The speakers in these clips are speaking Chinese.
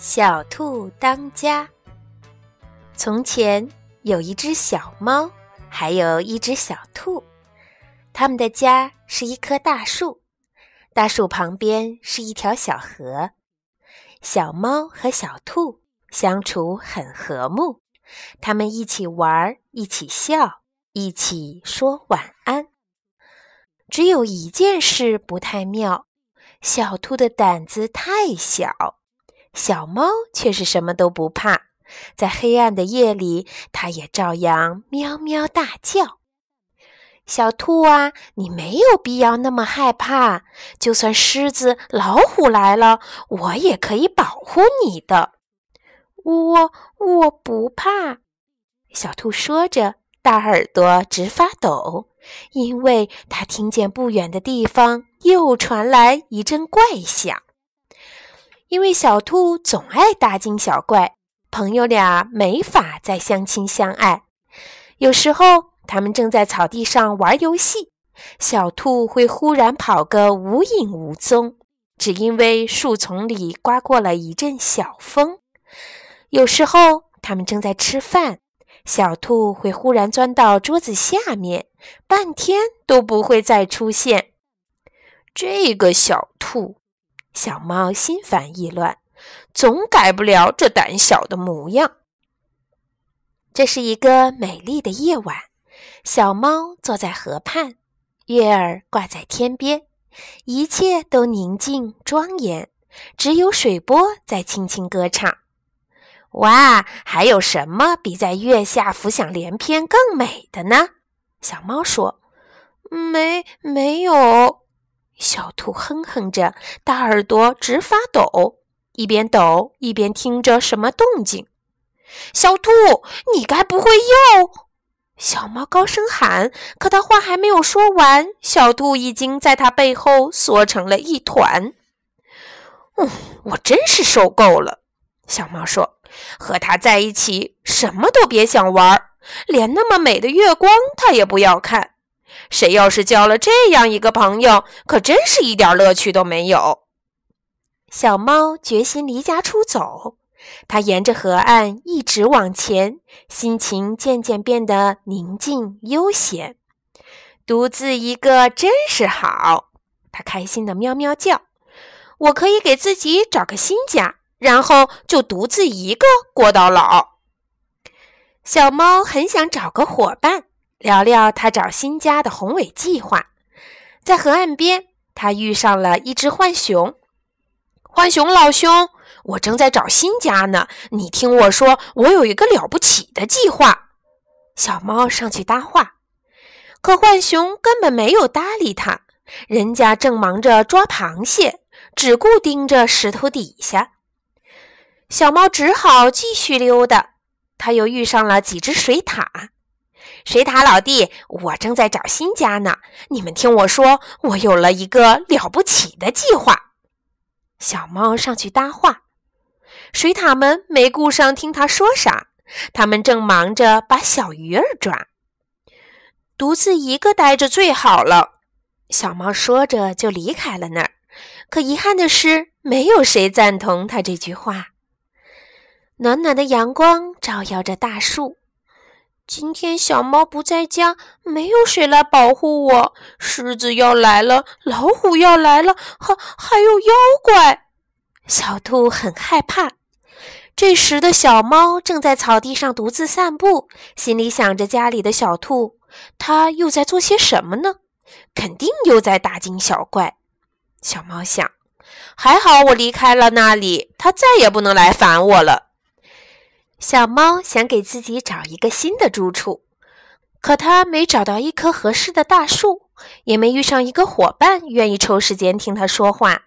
小兔当家。从前有一只小猫，还有一只小兔，他们的家是一棵大树，大树旁边是一条小河。小猫和小兔相处很和睦，他们一起玩，一起笑，一起说晚安。只有一件事不太妙，小兔的胆子太小。小猫却是什么都不怕，在黑暗的夜里，它也照样喵喵大叫。小兔啊，你没有必要那么害怕，就算狮子、老虎来了，我也可以保护你的。我我不怕。小兔说着，大耳朵直发抖，因为它听见不远的地方又传来一阵怪响。因为小兔总爱大惊小怪，朋友俩没法再相亲相爱。有时候，他们正在草地上玩游戏，小兔会忽然跑个无影无踪，只因为树丛里刮过了一阵小风。有时候，他们正在吃饭，小兔会忽然钻到桌子下面，半天都不会再出现。这个小兔。小猫心烦意乱，总改不了这胆小的模样。这是一个美丽的夜晚，小猫坐在河畔，月儿挂在天边，一切都宁静庄严，只有水波在轻轻歌唱。哇，还有什么比在月下浮想联翩更美的呢？小猫说：“没，没有。”小兔哼哼着，大耳朵直发抖，一边抖一边听着什么动静。小兔，你该不会又……小猫高声喊，可它话还没有说完，小兔已经在它背后缩成了一团。嗯，我真是受够了。小猫说：“和它在一起，什么都别想玩，连那么美的月光，它也不要看。”谁要是交了这样一个朋友，可真是一点乐趣都没有。小猫决心离家出走，它沿着河岸一直往前，心情渐渐变得宁静悠闲。独自一个真是好，它开心的喵喵叫。我可以给自己找个新家，然后就独自一个过到老。小猫很想找个伙伴。聊聊他找新家的宏伟计划。在河岸边，他遇上了一只浣熊。浣熊老兄，我正在找新家呢。你听我说，我有一个了不起的计划。小猫上去搭话，可浣熊根本没有搭理他。人家正忙着抓螃蟹，只顾盯着石头底下。小猫只好继续溜达。他又遇上了几只水獭。水獭老弟，我正在找新家呢。你们听我说，我有了一个了不起的计划。小猫上去搭话，水獭们没顾上听他说啥，他们正忙着把小鱼儿抓。独自一个待着最好了。小猫说着就离开了那儿。可遗憾的是，没有谁赞同他这句话。暖暖的阳光照耀着大树。今天小猫不在家，没有谁来保护我。狮子要来了，老虎要来了，还还有妖怪。小兔很害怕。这时的小猫正在草地上独自散步，心里想着家里的小兔，它又在做些什么呢？肯定又在大惊小怪。小猫想：还好我离开了那里，它再也不能来烦我了。小猫想给自己找一个新的住处，可它没找到一棵合适的大树，也没遇上一个伙伴愿意抽时间听它说话。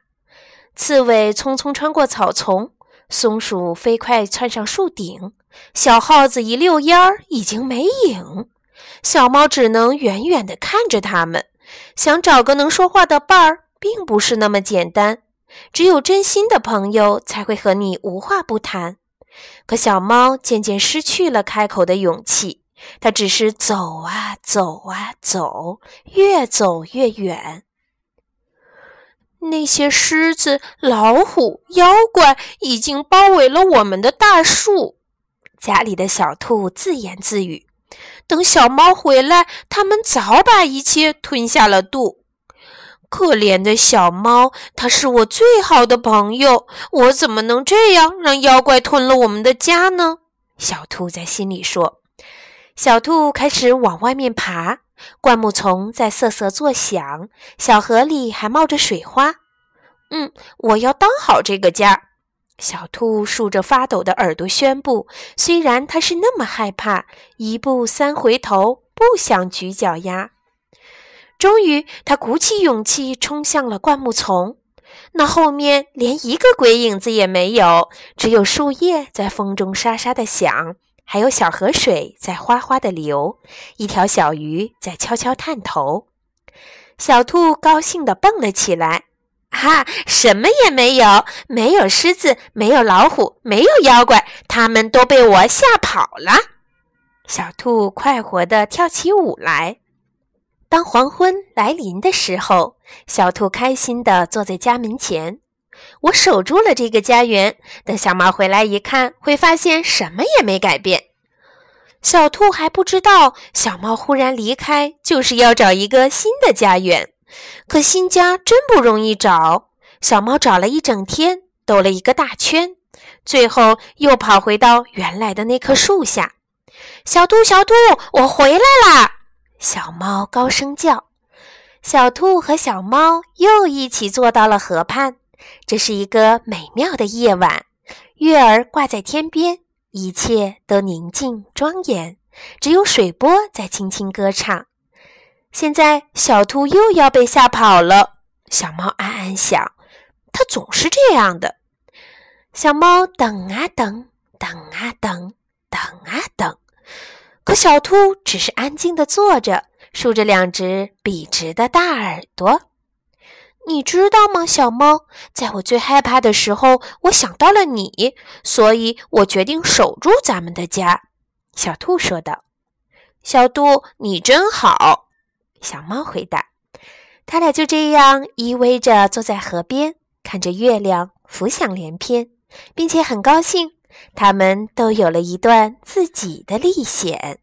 刺猬匆匆穿过草丛，松鼠飞快窜上树顶，小耗子一溜烟儿已经没影。小猫只能远远地看着它们。想找个能说话的伴儿，并不是那么简单。只有真心的朋友才会和你无话不谈。可小猫渐渐失去了开口的勇气，它只是走啊走啊走，越走越远。那些狮子、老虎、妖怪已经包围了我们的大树。家里的小兔自言自语：“等小猫回来，它们早把一切吞下了肚。可怜的小猫，它是我最好的朋友，我怎么能这样让妖怪吞了我们的家呢？”小兔在心里说。小兔开始往外面爬。灌木丛在瑟瑟作响，小河里还冒着水花。嗯，我要当好这个家。小兔竖着发抖的耳朵宣布，虽然它是那么害怕，一步三回头，不想举脚丫。终于，他鼓起勇气冲向了灌木丛。那后面连一个鬼影子也没有，只有树叶在风中沙沙地响。还有小河水在哗哗地流，一条小鱼在悄悄探头。小兔高兴地蹦了起来：“哈，什么也没有，没有狮子，没有老虎，没有妖怪，他们都被我吓跑了。”小兔快活地跳起舞来。当黄昏来临的时候，小兔开心地坐在家门前。我守住了这个家园，等小猫回来一看，会发现什么也没改变。小兔还不知道，小猫忽然离开，就是要找一个新的家园。可新家真不容易找，小猫找了一整天，兜了一个大圈，最后又跑回到原来的那棵树下。小兔，小兔，我回来啦！小猫高声叫。小兔和小猫又一起坐到了河畔。这是一个美妙的夜晚，月儿挂在天边，一切都宁静庄严，只有水波在轻轻歌唱。现在小兔又要被吓跑了，小猫暗暗想，它总是这样的。小猫等啊等，等啊等，等啊等，可小兔只是安静地坐着，竖着两只笔直的大耳朵。你知道吗，小猫？在我最害怕的时候，我想到了你，所以我决定守住咱们的家。”小兔说道。“小兔，你真好。”小猫回答。他俩就这样依偎着坐在河边，看着月亮浮想联翩，并且很高兴，他们都有了一段自己的历险。